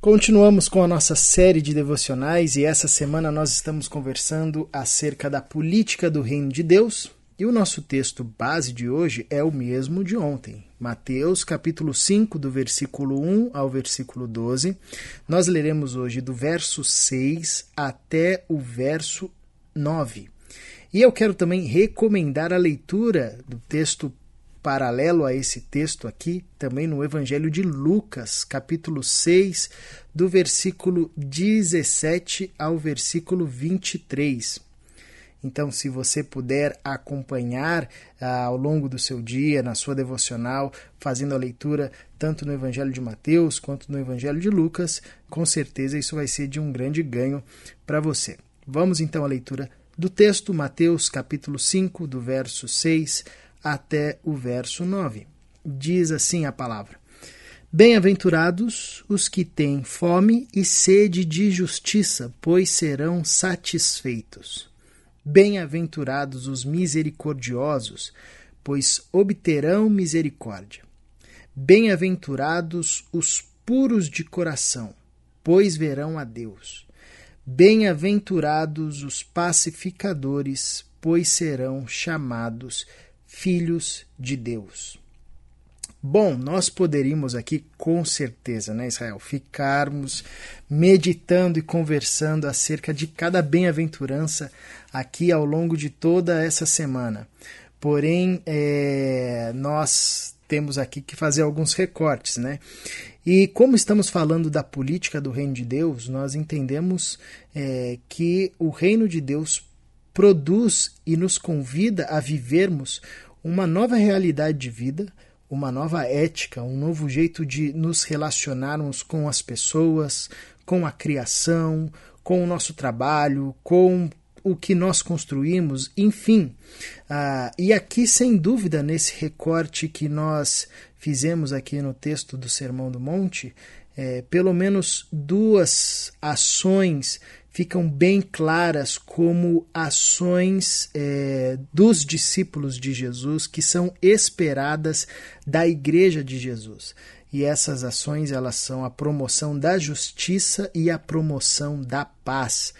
Continuamos com a nossa série de devocionais e essa semana nós estamos conversando acerca da política do reino de Deus. E o nosso texto base de hoje é o mesmo de ontem, Mateus capítulo 5, do versículo 1 ao versículo 12. Nós leremos hoje do verso 6 até o verso 9. E eu quero também recomendar a leitura do texto paralelo a esse texto aqui, também no Evangelho de Lucas, capítulo 6, do versículo 17 ao versículo 23. Então, se você puder acompanhar ah, ao longo do seu dia, na sua devocional, fazendo a leitura tanto no Evangelho de Mateus quanto no Evangelho de Lucas, com certeza isso vai ser de um grande ganho para você. Vamos então à leitura do texto, Mateus capítulo 5, do verso 6 até o verso 9. Diz assim a palavra: Bem-aventurados os que têm fome e sede de justiça, pois serão satisfeitos. Bem-aventurados os misericordiosos, pois obterão misericórdia. Bem-aventurados os puros de coração, pois verão a Deus. Bem-aventurados os pacificadores, pois serão chamados filhos de Deus. Bom, nós poderíamos aqui com certeza, né, Israel, ficarmos meditando e conversando acerca de cada bem-aventurança aqui ao longo de toda essa semana. Porém, é, nós temos aqui que fazer alguns recortes, né? E como estamos falando da política do reino de Deus, nós entendemos é, que o reino de Deus produz e nos convida a vivermos uma nova realidade de vida, uma nova ética, um novo jeito de nos relacionarmos com as pessoas, com a criação, com o nosso trabalho, com o que nós construímos, enfim. Ah, e aqui, sem dúvida, nesse recorte que nós fizemos aqui no texto do Sermão do Monte, é, pelo menos duas ações ficam bem claras como ações é, dos discípulos de Jesus que são esperadas da igreja de Jesus. E essas ações elas são a promoção da justiça e a promoção da paz.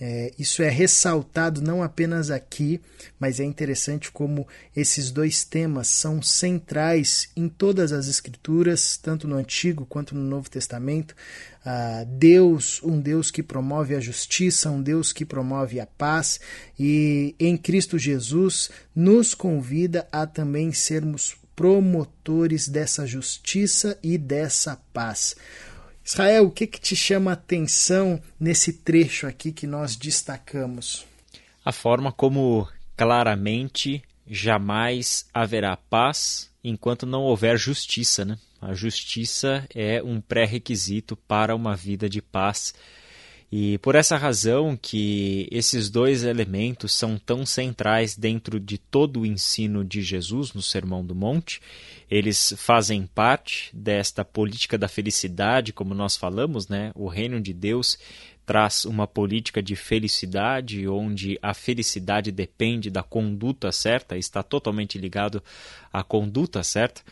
É, isso é ressaltado não apenas aqui, mas é interessante como esses dois temas são centrais em todas as Escrituras, tanto no Antigo quanto no Novo Testamento. Ah, Deus, um Deus que promove a justiça, um Deus que promove a paz, e em Cristo Jesus nos convida a também sermos promotores dessa justiça e dessa paz. Israel, o que, que te chama a atenção nesse trecho aqui que nós destacamos? A forma como claramente jamais haverá paz enquanto não houver justiça. Né? A justiça é um pré-requisito para uma vida de paz e por essa razão que esses dois elementos são tão centrais dentro de todo o ensino de Jesus no Sermão do Monte, eles fazem parte desta política da felicidade, como nós falamos, né? O reino de Deus traz uma política de felicidade, onde a felicidade depende da conduta certa, está totalmente ligado à conduta certa.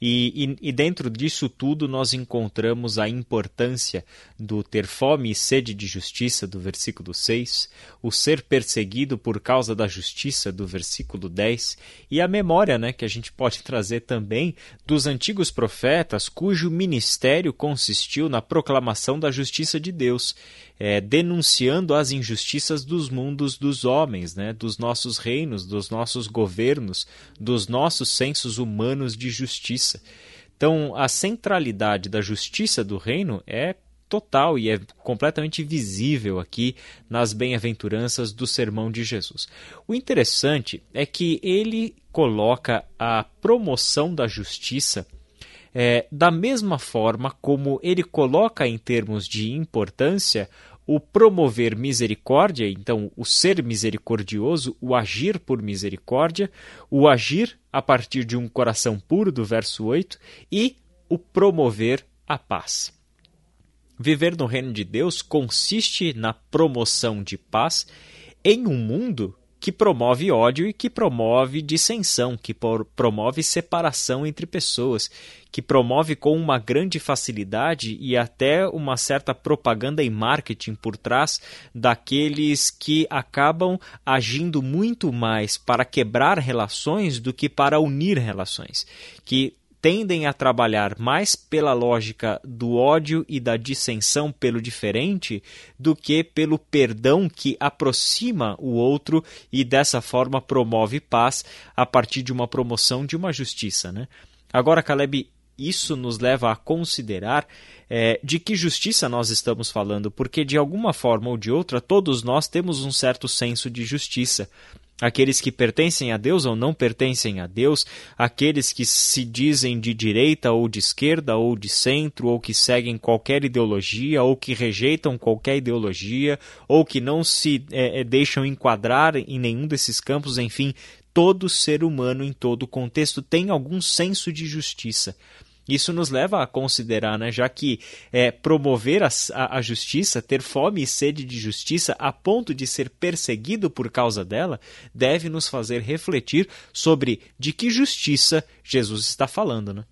E, e, e, dentro disso tudo nós encontramos a importância do ter fome e sede de justiça, do versículo 6, o ser perseguido por causa da justiça, do versículo 10, e a memória né, que a gente pode trazer também dos antigos profetas, cujo ministério consistiu na proclamação da justiça de Deus é, denunciando as injustiças dos mundos dos homens, né, dos nossos reinos, dos nossos governos, dos nossos sensos humanos de justiça. Então, a centralidade da justiça do reino é total e é completamente visível aqui nas bem-aventuranças do sermão de Jesus. O interessante é que ele coloca a promoção da justiça é, da mesma forma como ele coloca em termos de importância o promover misericórdia, então o ser misericordioso, o agir por misericórdia, o agir a partir de um coração puro, do verso 8, e o promover a paz. Viver no reino de Deus consiste na promoção de paz em um mundo que promove ódio e que promove dissensão, que promove separação entre pessoas, que promove com uma grande facilidade e até uma certa propaganda e marketing por trás daqueles que acabam agindo muito mais para quebrar relações do que para unir relações, que tendem a trabalhar mais pela lógica do ódio e da dissensão pelo diferente do que pelo perdão que aproxima o outro e dessa forma promove paz a partir de uma promoção de uma justiça. Né? Agora, Caleb, isso nos leva a considerar é, de que justiça nós estamos falando, porque de alguma forma ou de outra todos nós temos um certo senso de justiça aqueles que pertencem a Deus ou não pertencem a Deus, aqueles que se dizem de direita ou de esquerda ou de centro, ou que seguem qualquer ideologia, ou que rejeitam qualquer ideologia, ou que não se é, é deixam enquadrar em nenhum desses campos, enfim, todo ser humano em todo contexto tem algum senso de justiça. Isso nos leva a considerar, né, já que é, promover a, a, a, justiça, ter fome e sede de justiça a ponto de ser perseguido por causa dela, deve nos fazer refletir sobre de que justiça Jesus está falando. Né?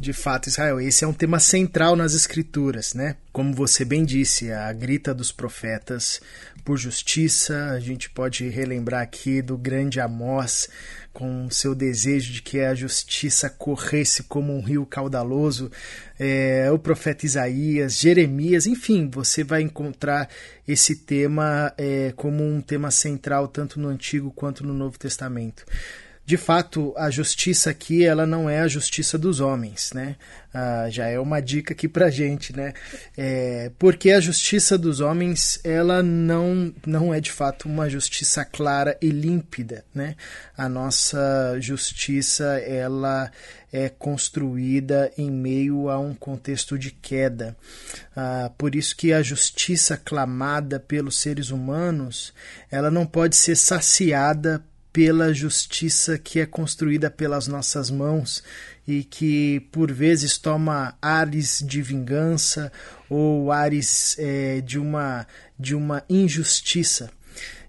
De fato, Israel, esse é um tema central nas Escrituras, né? Como você bem disse, a grita dos profetas por justiça. A gente pode relembrar aqui do grande Amós, com seu desejo de que a justiça corresse como um rio caudaloso. É, o profeta Isaías, Jeremias, enfim, você vai encontrar esse tema é, como um tema central tanto no Antigo quanto no Novo Testamento de fato, a justiça aqui ela não é a justiça dos homens, né? Ah, já é uma dica aqui para gente, né? É, porque a justiça dos homens ela não não é de fato uma justiça clara e límpida, né? A nossa justiça ela é construída em meio a um contexto de queda. Ah, por isso que a justiça clamada pelos seres humanos ela não pode ser saciada pela justiça que é construída pelas nossas mãos e que por vezes toma ares de vingança ou ares é, de, uma, de uma injustiça.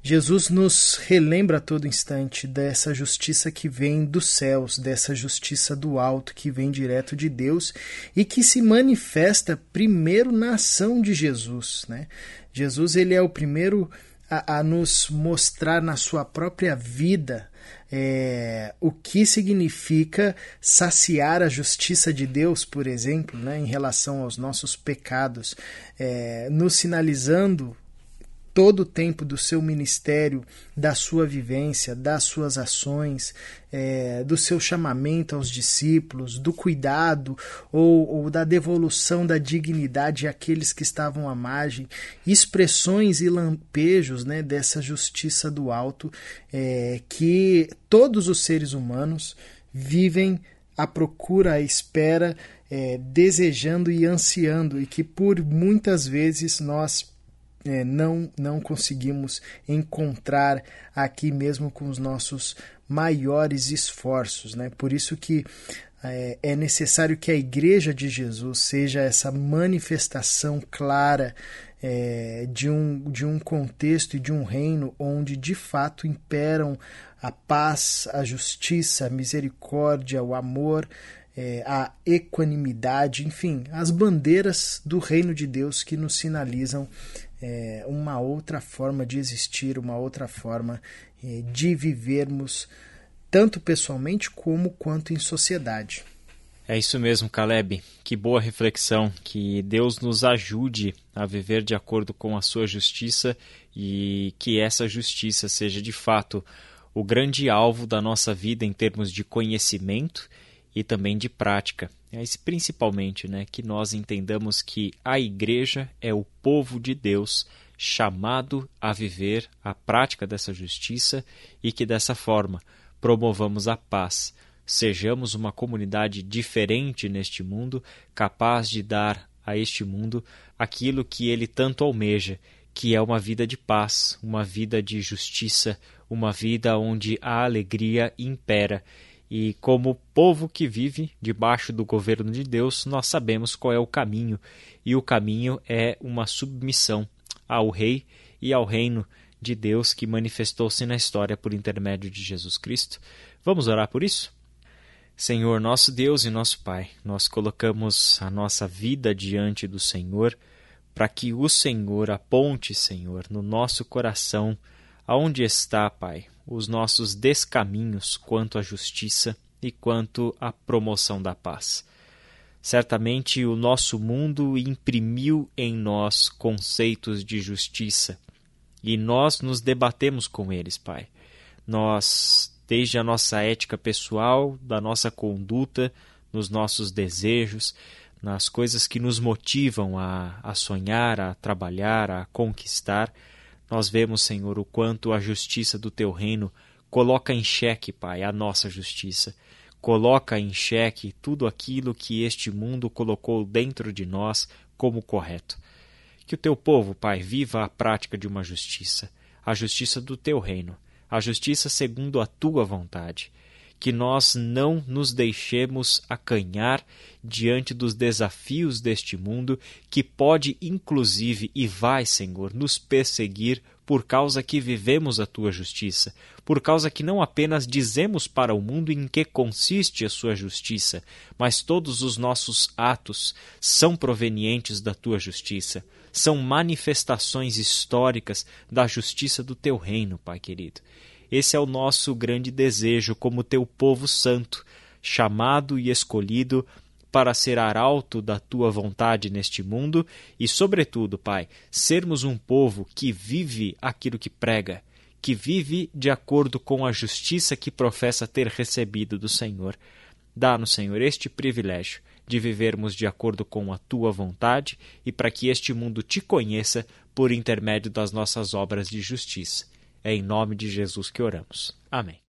Jesus nos relembra a todo instante dessa justiça que vem dos céus, dessa justiça do alto que vem direto de Deus e que se manifesta primeiro na ação de Jesus. Né? Jesus ele é o primeiro a, a nos mostrar na sua própria vida é, o que significa saciar a justiça de Deus, por exemplo, né, em relação aos nossos pecados, é, nos sinalizando todo o tempo do seu ministério, da sua vivência, das suas ações, é, do seu chamamento aos discípulos, do cuidado ou, ou, da devolução da dignidade àqueles que estavam à margem, expressões e lampejos né, dessa justiça do alto é, que todos os seres humanos vivem à procura, à espera, é, desejando e ansiando, e que por muitas vezes nós é, não, não conseguimos encontrar aqui mesmo com os nossos maiores esforços. Né? Por isso que é, é necessário que a Igreja de Jesus seja essa manifestação clara é, de, um, de um contexto e de um reino onde de fato imperam a paz, a justiça, a misericórdia, o amor, é, a equanimidade, enfim, as bandeiras do reino de Deus que nos sinalizam é, uma outra forma de existir, uma outra forma é, de vivermos, tanto pessoalmente como quanto em sociedade. É isso mesmo, Caleb. Que boa reflexão. Que Deus nos ajude a viver de acordo com a sua justiça e que essa justiça seja de fato o grande alvo da nossa vida em termos de conhecimento e também de prática. Mas principalmente né, que nós entendamos que a igreja é o povo de Deus chamado a viver a prática dessa justiça e que dessa forma promovamos a paz. Sejamos uma comunidade diferente neste mundo, capaz de dar a este mundo aquilo que ele tanto almeja, que é uma vida de paz, uma vida de justiça, uma vida onde a alegria impera e como povo que vive debaixo do governo de Deus, nós sabemos qual é o caminho, e o caminho é uma submissão ao rei e ao reino de Deus que manifestou-se na história por intermédio de Jesus Cristo. Vamos orar por isso? Senhor, nosso Deus e nosso Pai, nós colocamos a nossa vida diante do Senhor para que o Senhor aponte, Senhor, no nosso coração aonde está, Pai, os nossos descaminhos quanto à justiça e quanto à promoção da paz. Certamente o nosso mundo imprimiu em nós conceitos de justiça e nós nos debatemos com eles, Pai. Nós, desde a nossa ética pessoal, da nossa conduta, nos nossos desejos, nas coisas que nos motivam a, a sonhar, a trabalhar, a conquistar, nós vemos, Senhor, o quanto a justiça do teu reino coloca em xeque, Pai, a nossa justiça. Coloca em xeque tudo aquilo que este mundo colocou dentro de nós como correto. Que o teu povo, Pai, viva a prática de uma justiça, a justiça do teu reino, a justiça segundo a tua vontade que nós não nos deixemos acanhar diante dos desafios deste mundo, que pode inclusive e vai, Senhor, nos perseguir por causa que vivemos a tua justiça, por causa que não apenas dizemos para o mundo em que consiste a sua justiça, mas todos os nossos atos são provenientes da tua justiça, são manifestações históricas da justiça do teu reino, Pai querido. Esse é o nosso grande desejo como teu povo santo, chamado e escolhido para ser arauto da tua vontade neste mundo e, sobretudo, Pai, sermos um povo que vive aquilo que prega, que vive de acordo com a justiça que professa ter recebido do Senhor. Dá-nos, Senhor, este privilégio de vivermos de acordo com a tua vontade e para que este mundo te conheça por intermédio das nossas obras de justiça. É em nome de Jesus que oramos. Amém.